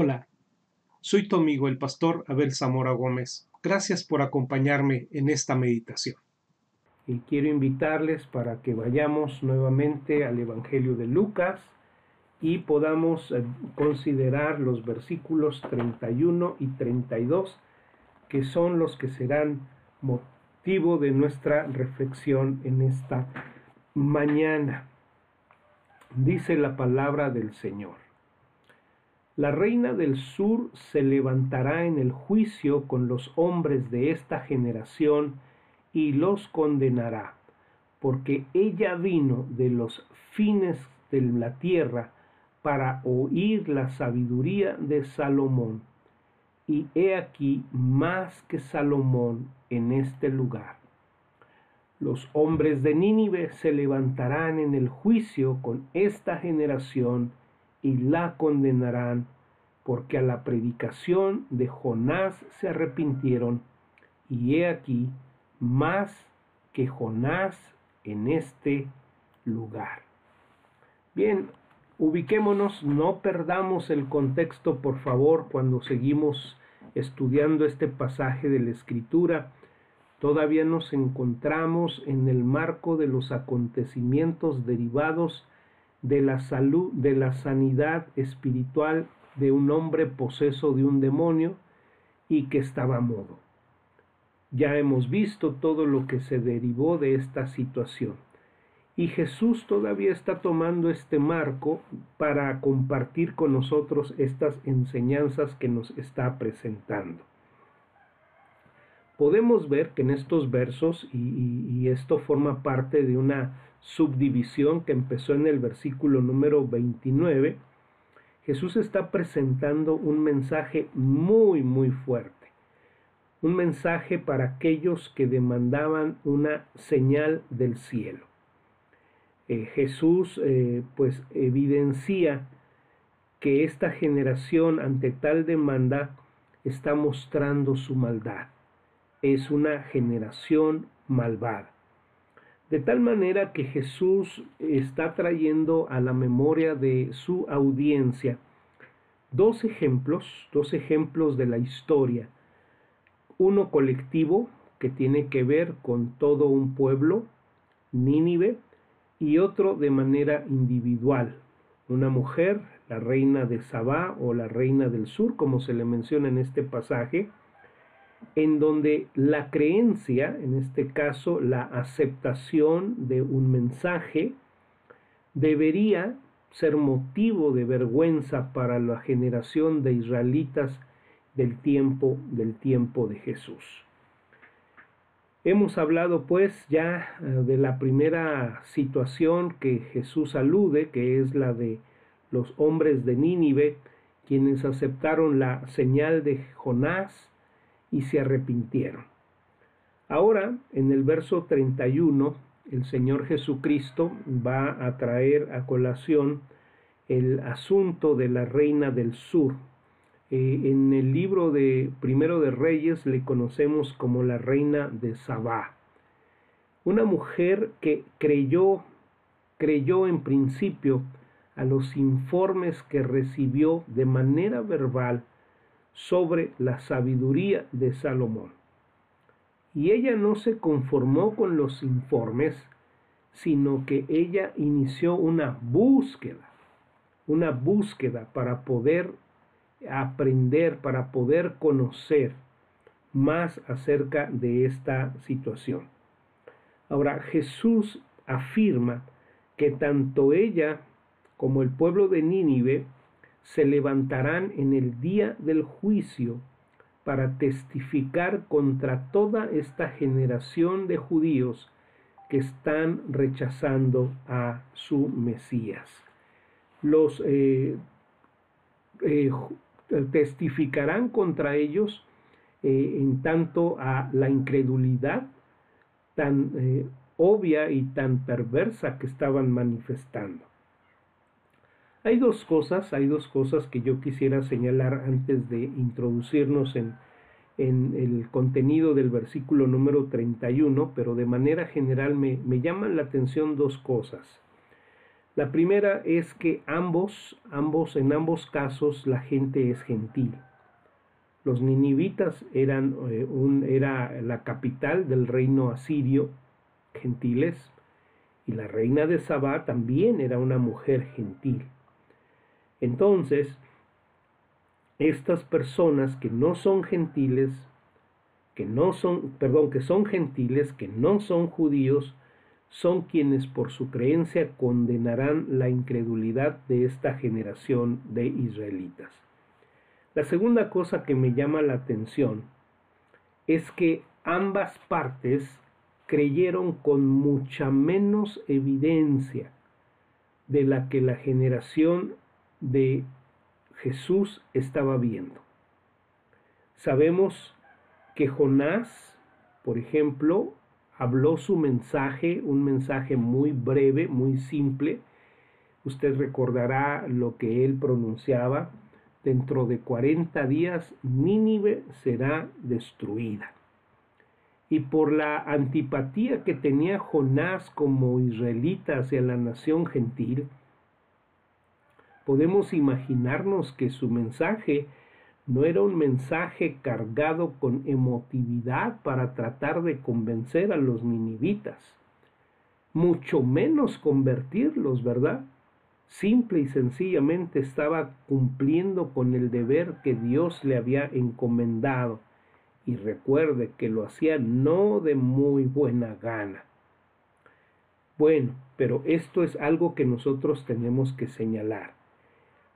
Hola, soy tu amigo el pastor Abel Zamora Gómez. Gracias por acompañarme en esta meditación. Y quiero invitarles para que vayamos nuevamente al Evangelio de Lucas y podamos eh, considerar los versículos 31 y 32, que son los que serán motivo de nuestra reflexión en esta mañana. Dice la palabra del Señor. La reina del sur se levantará en el juicio con los hombres de esta generación y los condenará, porque ella vino de los fines de la tierra para oír la sabiduría de Salomón. Y he aquí más que Salomón en este lugar. Los hombres de Nínive se levantarán en el juicio con esta generación y la condenarán, porque a la predicación de Jonás se arrepintieron, y he aquí más que Jonás en este lugar. Bien, ubiquémonos, no perdamos el contexto, por favor, cuando seguimos estudiando este pasaje de la Escritura. Todavía nos encontramos en el marco de los acontecimientos derivados de la salud, de la sanidad espiritual de un hombre poseso de un demonio y que estaba modo. Ya hemos visto todo lo que se derivó de esta situación. Y Jesús todavía está tomando este marco para compartir con nosotros estas enseñanzas que nos está presentando. Podemos ver que en estos versos, y, esto forma parte de una subdivisión que empezó en el versículo número 29, Jesús está presentando un mensaje muy, muy fuerte un mensaje para aquellos que demandaban una señal del cielo. Eh, Jesús eh, pues evidencia que esta generación ante tal demanda está mostrando su maldad. Es una generación malvada. De tal manera que Jesús está trayendo a la memoria de su audiencia dos ejemplos, dos ejemplos de la historia. Uno colectivo que tiene que ver con todo un pueblo, Nínive, y otro de manera individual, una mujer, la reina de Sabá o la reina del sur, como se le menciona en este pasaje, en donde la creencia, en este caso la aceptación de un mensaje, debería ser motivo de vergüenza para la generación de israelitas del tiempo del tiempo de Jesús. Hemos hablado pues ya eh, de la primera situación que Jesús alude, que es la de los hombres de Nínive, quienes aceptaron la señal de Jonás y se arrepintieron. Ahora, en el verso 31, el Señor Jesucristo va a traer a colación el asunto de la reina del sur, eh, en el libro de Primero de Reyes le conocemos como la reina de Sabá. Una mujer que creyó, creyó en principio a los informes que recibió de manera verbal sobre la sabiduría de Salomón. Y ella no se conformó con los informes, sino que ella inició una búsqueda, una búsqueda para poder aprender, para poder conocer más acerca de esta situación. Ahora, Jesús afirma que tanto ella como el pueblo de Nínive se levantarán en el día del juicio para testificar contra toda esta generación de judíos que están rechazando a su Mesías. Los eh, eh, testificarán contra ellos eh, en tanto a la incredulidad tan eh, obvia y tan perversa que estaban manifestando. Hay dos cosas, hay dos cosas que yo quisiera señalar antes de introducirnos en, el contenido del versículo número 31, pero de manera general me, me llaman la atención dos cosas. La primera es que ambos, ambos, en ambos casos la gente es gentil. Los ninivitas eran eh, un, era la capital del reino asirio, gentiles, y la reina de Sabá también era una mujer gentil. Entonces, estas personas que no son gentiles, que no son, perdón, que son gentiles, que no son judíos, son quienes por su creencia condenarán la incredulidad de esta generación de israelitas. La segunda cosa que me llama la atención es que ambas partes creyeron con mucha menos evidencia de la que la generación de Jesús estaba viendo. Sabemos que Jonás, por ejemplo, habló su mensaje, un mensaje muy breve, muy simple. Usted recordará lo que él pronunciaba. Dentro de 40 días Nínive será destruida. Y por la antipatía que tenía Jonás como israelita hacia la nación gentil, podemos imaginarnos que su mensaje no era un mensaje cargado con emotividad para tratar de convencer a los ninivitas, mucho menos convertirlos, ¿verdad? Simple y sencillamente estaba cumpliendo con el deber que Dios le había encomendado. Y recuerde que lo hacía no de muy buena gana. Bueno, pero esto es algo que nosotros tenemos que señalar.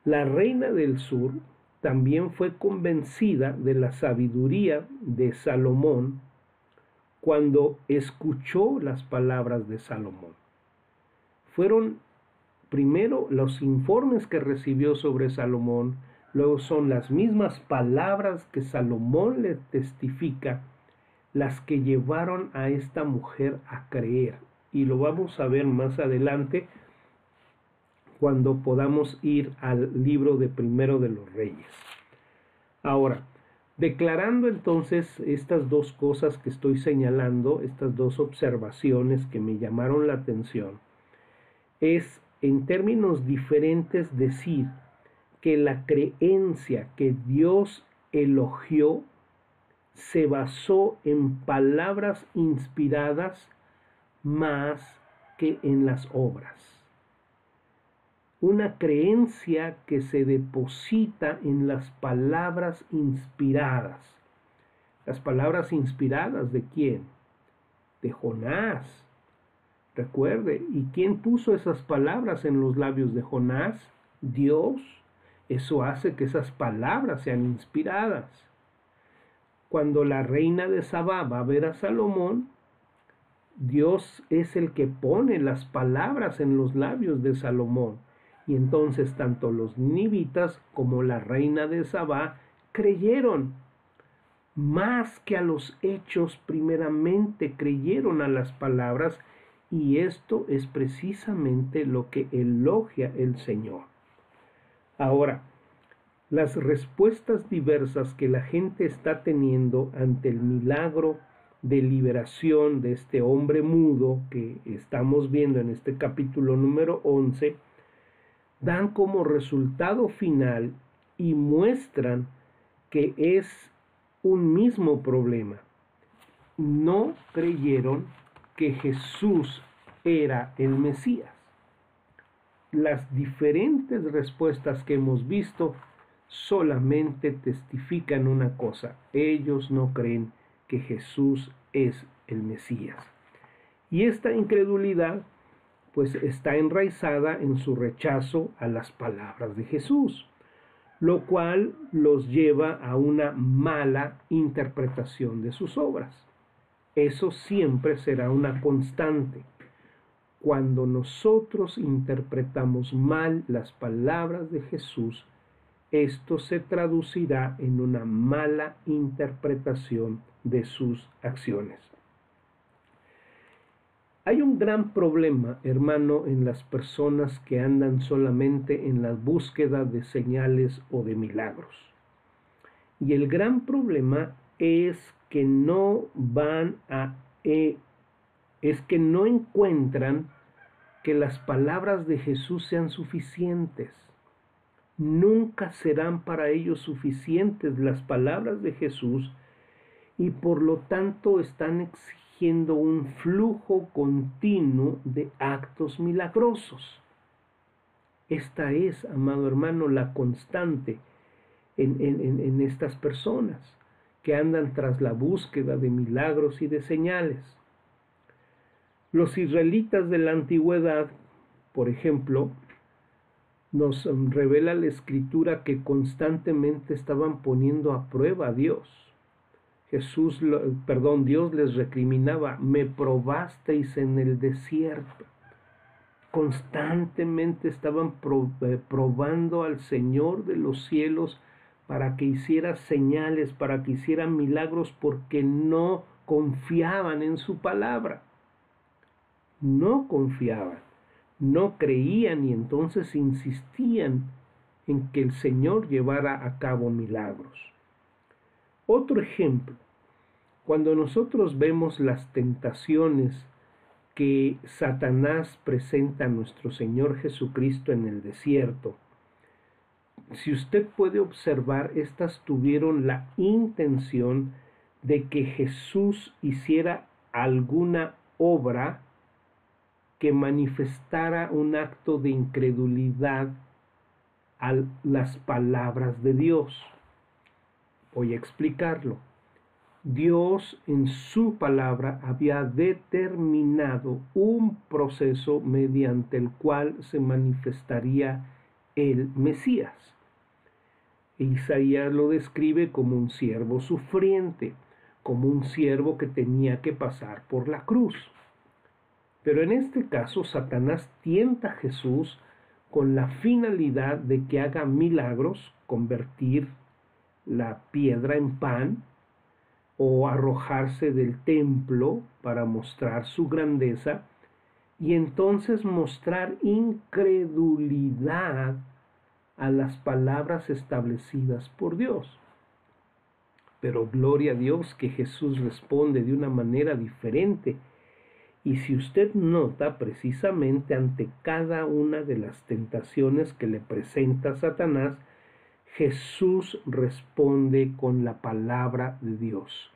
La reina del sur también fue convencida de la sabiduría de Salomón cuando escuchó las palabras de Salomón. Fueron primero los informes que recibió sobre Salomón, luego son las mismas palabras que Salomón le testifica las que llevaron a esta mujer a creer. Y lo vamos a ver más adelante cuando podamos ir al libro de primero de los reyes. Ahora, declarando entonces estas dos cosas que estoy señalando, estas dos observaciones que me llamaron la atención, es en términos diferentes decir que la creencia que Dios elogió se basó en palabras inspiradas más que en las obras una creencia que se deposita en las palabras inspiradas. Las palabras inspiradas de quién? De Jonás. Recuerde, ¿y quién puso esas palabras en los labios de Jonás? Dios. Eso hace que esas palabras sean inspiradas. Cuando la reina de Sabá va a ver a Salomón, Dios es el que pone las palabras en los labios de Salomón y entonces tanto los nibitas como la reina de Sabá creyeron. Más que a los hechos, primeramente creyeron a las palabras y esto es precisamente lo que elogia el Señor. Ahora, las respuestas diversas que la gente está teniendo ante el milagro de liberación de este hombre mudo que estamos viendo en este capítulo número 11, dan como resultado final y muestran que es un mismo problema. No creyeron que Jesús era el Mesías. Las diferentes respuestas que hemos visto solamente testifican una cosa. Ellos no creen que Jesús es el Mesías. Y esta incredulidad pues está enraizada en su rechazo a las palabras de Jesús, lo cual los lleva a una mala interpretación de sus obras. Eso siempre será una constante. Cuando nosotros interpretamos mal las palabras de Jesús, esto se traducirá en una mala interpretación de sus acciones. Hay un gran problema, hermano, en las personas que andan solamente en la búsqueda de señales o de milagros. Y el gran problema es que no van a, eh, es que no encuentran que las palabras de Jesús sean suficientes. Nunca serán para ellos suficientes las palabras de Jesús y por lo tanto están exigiendo un flujo continuo de actos milagrosos. Esta es, amado hermano, la constante en, en, estas personas que andan tras la búsqueda de milagros y de señales. Los israelitas de la antigüedad, por ejemplo, nos revela la escritura que constantemente estaban poniendo a prueba a Dios. Jesús, perdón, Dios les recriminaba, me probasteis en el desierto. Constantemente estaban eh, probando al Señor de los cielos para que hiciera señales, para que hiciera milagros, porque no confiaban en su palabra. No confiaban, no creían y entonces insistían en que el Señor llevara a cabo milagros. Otro ejemplo, cuando nosotros vemos las tentaciones que Satanás presenta a nuestro Señor Jesucristo en el desierto, si usted puede observar, estas tuvieron la intención de que Jesús hiciera alguna obra que manifestara un acto de incredulidad a las palabras de Dios. Voy a explicarlo. Dios en su palabra había determinado un proceso mediante el cual se manifestaría el Mesías. Isaías lo describe como un siervo sufriente, como un siervo que tenía que pasar por la cruz. Pero en este caso Satanás tienta a Jesús con la finalidad de que haga milagros, convertir la piedra en pan o arrojarse del templo para mostrar su grandeza y entonces mostrar incredulidad a las palabras establecidas por Dios. Pero gloria a Dios que Jesús responde de una manera diferente. Y si usted nota precisamente ante cada una de las tentaciones que le presenta Satanás, Jesús responde con la palabra de Dios.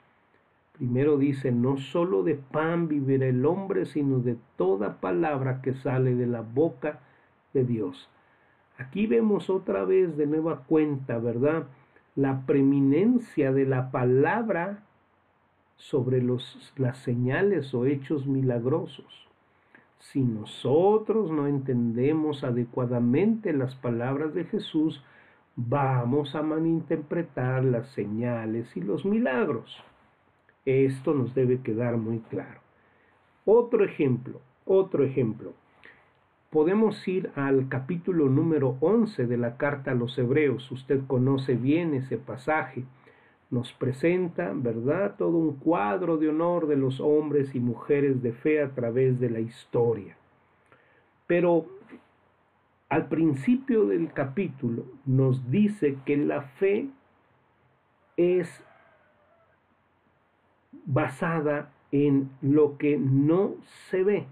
Primero dice, no solo de pan vivirá el hombre, sino de toda palabra que sale de la boca de Dios. Aquí vemos otra vez de nueva cuenta, ¿verdad? La preeminencia de la palabra sobre los, las señales o hechos milagrosos. Si nosotros no entendemos adecuadamente las palabras de Jesús, vamos a malinterpretar las señales y los milagros. Esto nos debe quedar muy claro. Otro ejemplo, otro ejemplo podemos ir al capítulo número 11 de la carta a los hebreos. Usted conoce bien ese pasaje. Nos presenta, ¿verdad?, todo un cuadro de honor de los hombres y mujeres de fe a través de la historia. Pero al principio del capítulo nos dice que la fe es basada en lo que no se ve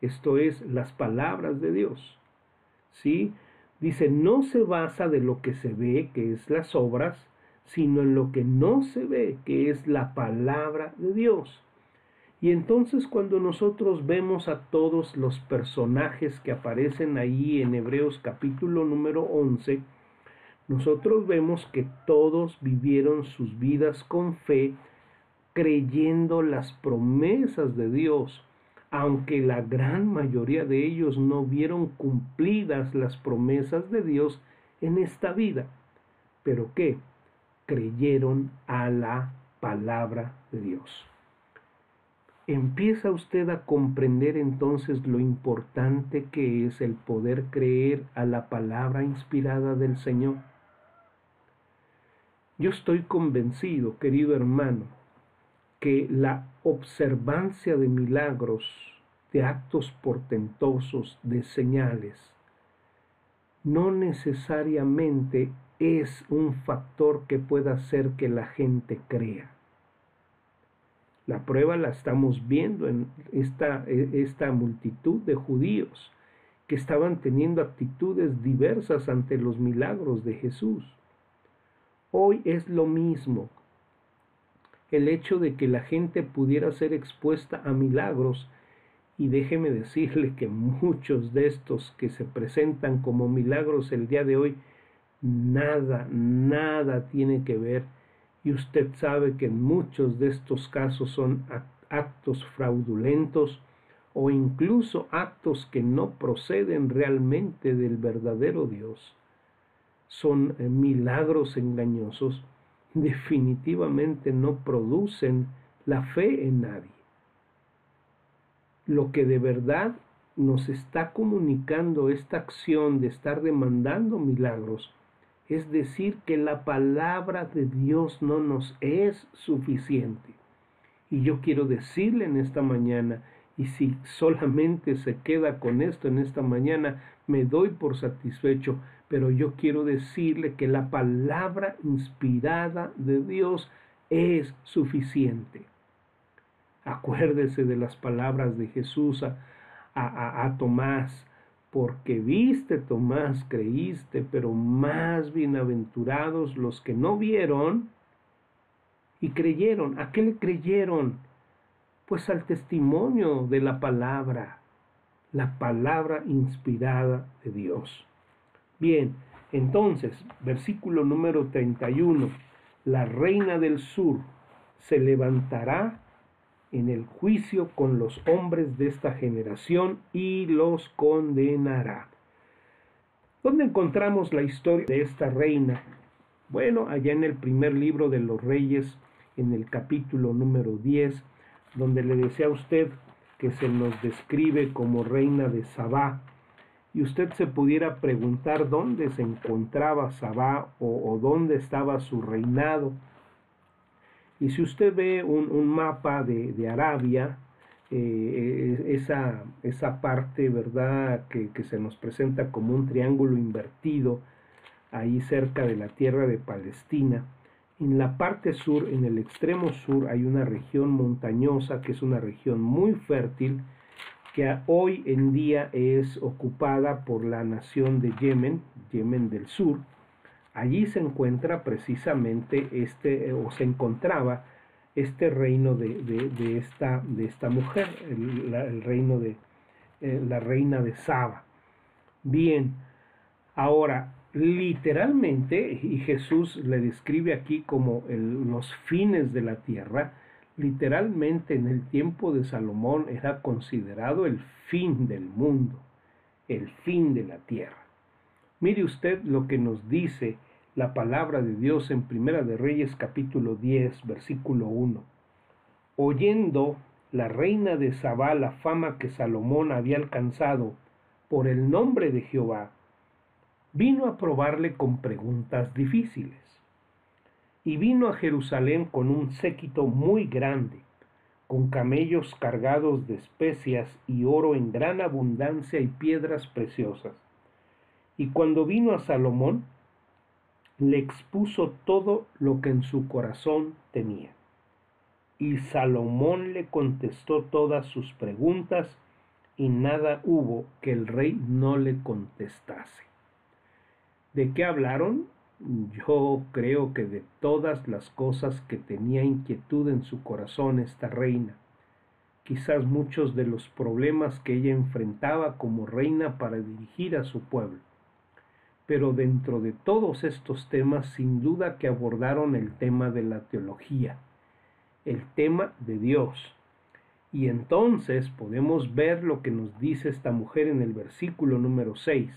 esto es las palabras de Dios. ¿Sí? Dice, no se basa de lo que se ve, que es las obras, sino en lo que no se ve, que es la palabra de Dios. Y entonces cuando nosotros vemos a todos los personajes que aparecen ahí en Hebreos capítulo número 11, nosotros vemos que todos vivieron sus vidas con fe, creyendo las promesas de Dios aunque la gran mayoría de ellos no vieron cumplidas las promesas de Dios en esta vida. ¿Pero qué? Creyeron a la palabra de Dios. Empieza usted a comprender entonces lo importante que es el poder creer a la palabra inspirada del Señor. Yo estoy convencido, querido hermano, que la observancia de milagros, de actos portentosos, de señales, no necesariamente es un factor que pueda hacer que la gente crea. La prueba la estamos viendo en esta, esta multitud de judíos que estaban teniendo actitudes diversas ante los milagros de Jesús. Hoy es lo mismo. El hecho de que la gente pudiera ser expuesta a milagros, y déjeme decirle que muchos de estos que se presentan como milagros el día de hoy, nada, nada tiene que ver y usted sabe que en muchos de estos casos son actos fraudulentos o incluso actos que no proceden realmente del verdadero Dios. Son eh, milagros engañosos, definitivamente no producen la fe en nadie. Lo que de verdad nos está comunicando esta acción de estar demandando milagros es decir, que la palabra de Dios no nos es suficiente. Y yo quiero decirle en esta mañana, y si solamente se queda con esto en esta mañana, me doy por satisfecho, pero yo quiero decirle que la palabra inspirada de Dios es suficiente. Acuérdese de las palabras de Jesús a, a, a Tomás porque viste, Tomás, creíste, pero más bienaventurados los que no vieron y creyeron. ¿A qué le creyeron? Pues al testimonio de la palabra, la palabra inspirada de Dios. Bien, entonces, versículo número 31, la reina del sur se levantará en el juicio con los hombres de esta generación y los condenará. ¿Dónde encontramos la historia de esta reina? Bueno, allá en el primer libro de los reyes, en el capítulo número 10, donde le decía a usted que se nos describe como reina de Sabá, y usted se pudiera preguntar dónde se encontraba Sabá o, o dónde estaba su reinado. Y si usted ve un, mapa de, Arabia, eh, esa, esa, parte, ¿verdad?, que, que, se nos presenta como un triángulo invertido, ahí cerca de la tierra de Palestina, en la parte sur, en el extremo sur, hay una región montañosa, que es una región muy fértil, que hoy en día es ocupada por la nación de Yemen, Yemen del Sur, Allí se encuentra precisamente este, o se encontraba este reino de, esta, de esta, mujer, el, reino de eh, la reina de Saba. Bien, ahora, literalmente, y Jesús le describe aquí como los fines de la tierra, literalmente en el tiempo de Salomón era considerado el fin del mundo, el fin de la tierra. Mire usted lo que nos dice la palabra de Dios en Primera de Reyes capítulo 10, versículo 1. Oyendo la reina de Sabá la fama que Salomón había alcanzado por el nombre de Jehová, vino a probarle con preguntas difíciles. Y vino a Jerusalén con un séquito muy grande, con camellos cargados de especias y oro en gran abundancia y piedras preciosas y cuando vino a Salomón, le expuso todo lo que en su corazón tenía. Y Salomón le contestó todas sus preguntas y nada hubo que el rey no le contestase. ¿De qué hablaron? Yo creo que de todas las cosas que tenía inquietud en su corazón esta reina. Quizás muchos de los problemas que ella enfrentaba como reina para dirigir a su pueblo pero dentro de todos estos temas sin duda que abordaron el tema de la teología, el tema de Dios. Y entonces podemos ver lo que nos dice esta mujer en el versículo número 6.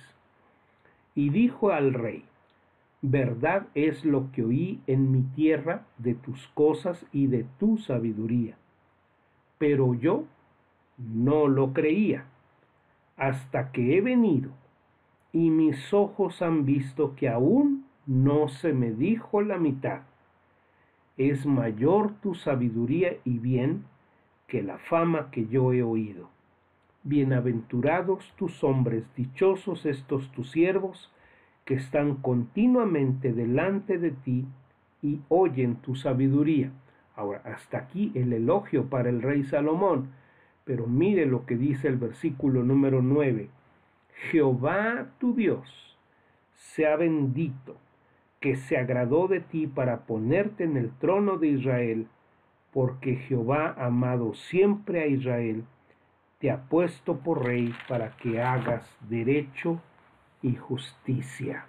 Y dijo al rey, verdad es lo que oí en mi tierra de tus cosas y de tu sabiduría. Pero yo no lo creía hasta que he venido y mis ojos han visto que aún no se me dijo la mitad. Es mayor tu sabiduría y bien que la fama que yo he oído. Bienaventurados tus hombres, dichosos estos tus siervos, que están continuamente delante de ti y oyen tu sabiduría. Ahora, hasta aquí el elogio para el rey Salomón. Pero mire lo que dice el versículo número 9. Jehová tu Dios sea bendito, que se agradó de ti para ponerte en el trono de Israel, porque Jehová, amado siempre a Israel, te ha puesto por rey para que hagas derecho y justicia.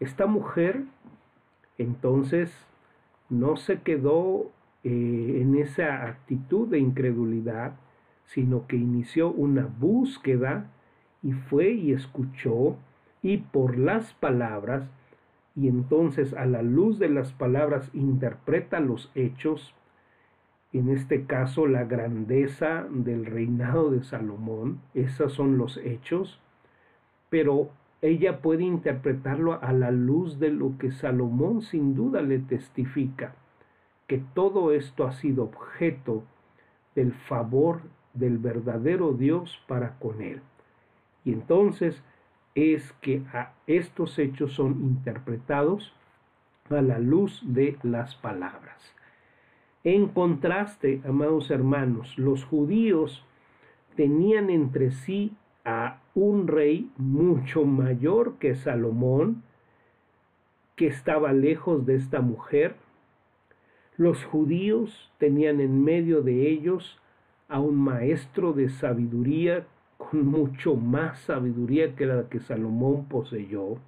Esta mujer entonces no se quedó eh, en esa actitud de incredulidad, sino que inició una búsqueda y fue y escuchó y por las palabras, y entonces a la luz de las palabras interpreta los hechos, en este caso la grandeza del reinado de Salomón, esos son los hechos, pero ella puede interpretarlo a la luz de lo que Salomón sin duda le testifica, que todo esto ha sido objeto del favor del verdadero Dios para con él. Y entonces es que a estos hechos son interpretados a la luz de las palabras. En contraste, amados hermanos, los judíos tenían entre sí a un rey mucho mayor que Salomón, que estaba lejos de esta mujer. Los judíos tenían en medio de ellos a un maestro de sabiduría con mucho más sabiduría que la que Salomón poseyó.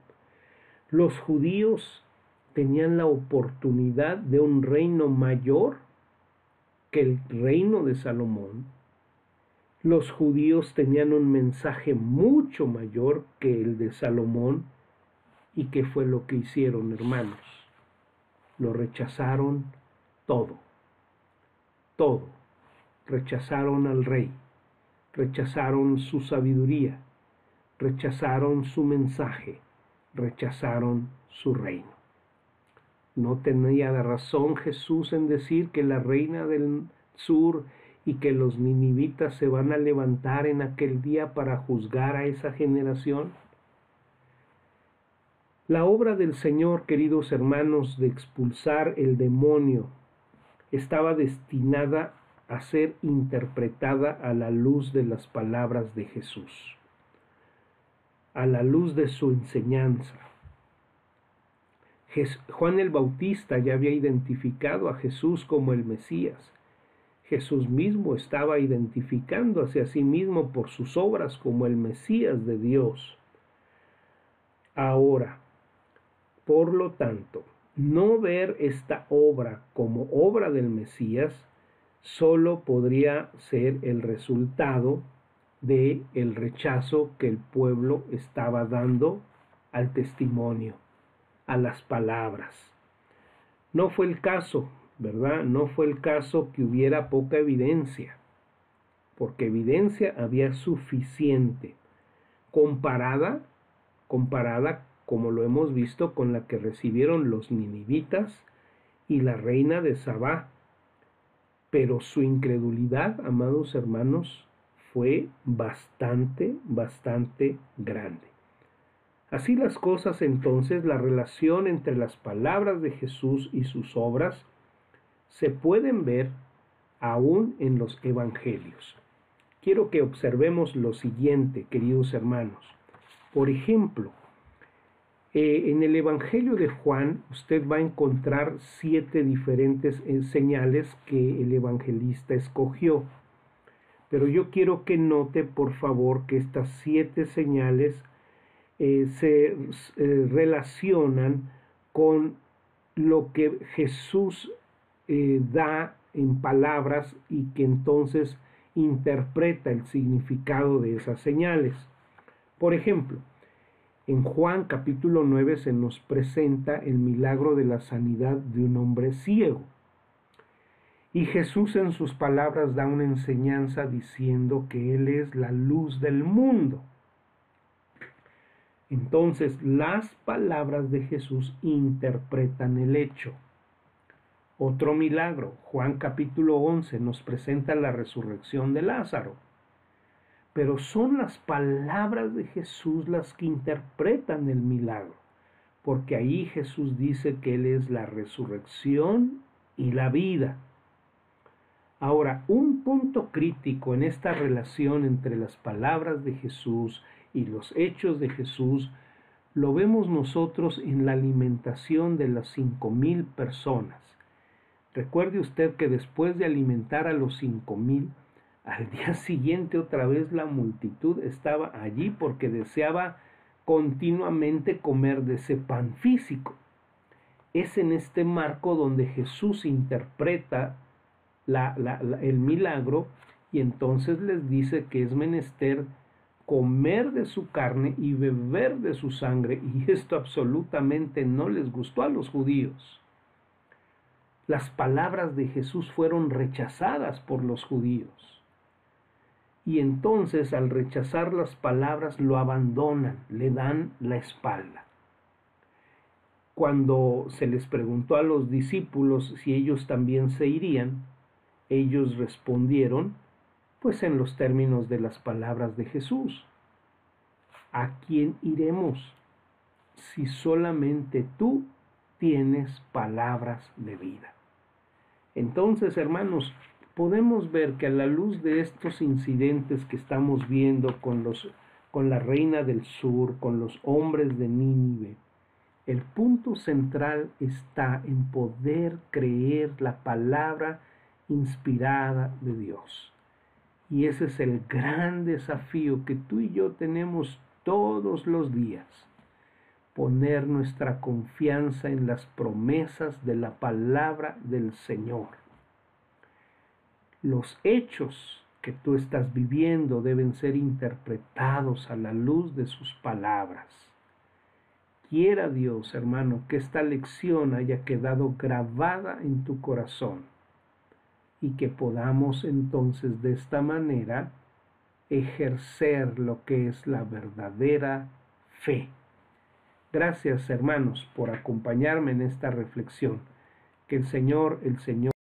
Los judíos tenían la oportunidad de un reino mayor que el reino de Salomón los judíos tenían un mensaje mucho mayor que el de Salomón y qué fue lo que hicieron, hermanos. Lo rechazaron todo, todo. Rechazaron al rey, rechazaron su sabiduría, rechazaron su mensaje, rechazaron su reino. No tenía razón Jesús en decir que la reina del sur y que los ninivitas se van a levantar en aquel día para juzgar a esa generación? La obra del Señor, queridos hermanos, de expulsar el demonio estaba destinada a ser interpretada a la luz de las palabras de Jesús, a la luz de su enseñanza. Juan el Bautista ya había identificado a Jesús como el Mesías Jesús mismo estaba identificándose a sí mismo por sus obras como el Mesías de Dios. Ahora, por lo tanto, no ver esta obra como obra del Mesías solo podría ser el resultado de el rechazo que el pueblo estaba dando al testimonio, a las palabras. No fue el caso ¿verdad? No fue el caso que hubiera poca evidencia, porque evidencia había suficiente, comparada, comparada como lo hemos visto con la que recibieron los ninivitas y la reina de Sabá. Pero su incredulidad, amados hermanos, fue bastante, bastante grande. Así las cosas entonces, la relación entre las palabras de Jesús y sus obras se pueden ver aún en los evangelios. Quiero que observemos lo siguiente, queridos hermanos. Por ejemplo, eh, en el Evangelio de Juan usted va a encontrar siete diferentes eh, señales que el evangelista escogió. Pero yo quiero que note, por favor, que estas siete señales eh, se relacionan con lo que Jesús da en palabras y que entonces interpreta el significado de esas señales. Por ejemplo, en Juan capítulo 9 se nos presenta el milagro de la sanidad de un hombre ciego. Y Jesús en sus palabras da una enseñanza diciendo que Él es la luz del mundo. Entonces las palabras de Jesús interpretan el hecho. Otro milagro, Juan capítulo 11 nos presenta la resurrección de Lázaro. Pero son las palabras de Jesús las que interpretan el milagro, porque ahí Jesús dice que Él es la resurrección y la vida. Ahora, un punto crítico en esta relación entre las palabras de Jesús y los hechos de Jesús lo vemos nosotros en la alimentación de las cinco mil personas. Recuerde usted que después de alimentar a los cinco mil, al día siguiente otra vez la multitud estaba allí porque deseaba continuamente comer de ese pan físico. Es en este marco donde Jesús interpreta el milagro y entonces les dice que es menester comer de su carne y beber de su sangre y esto absolutamente no les gustó a los judíos. Las palabras de Jesús fueron rechazadas por los judíos. Y entonces al rechazar las palabras lo abandonan, le dan la espalda. Cuando se les preguntó a los discípulos si ellos también se irían, ellos respondieron, pues en los términos de las palabras de Jesús. ¿A quién iremos si solamente tú tienes palabras de vida? Entonces, hermanos, podemos ver que a la luz de estos incidentes que estamos viendo con, los, con la reina del sur, con los hombres de Nínive, el punto central está en poder creer la palabra inspirada de Dios. Y ese es el gran desafío que tú y yo tenemos todos los días. Poner nuestra confianza en las promesas de la palabra del Señor. Los hechos que tú estás viviendo deben ser interpretados a la luz de sus palabras. Quiera Dios, hermano, que esta lección haya quedado grabada en tu corazón y que podamos entonces de esta manera ejercer lo que es la verdadera fe. Gracias hermanos por acompañarme en esta reflexión. Que el Señor, el Señor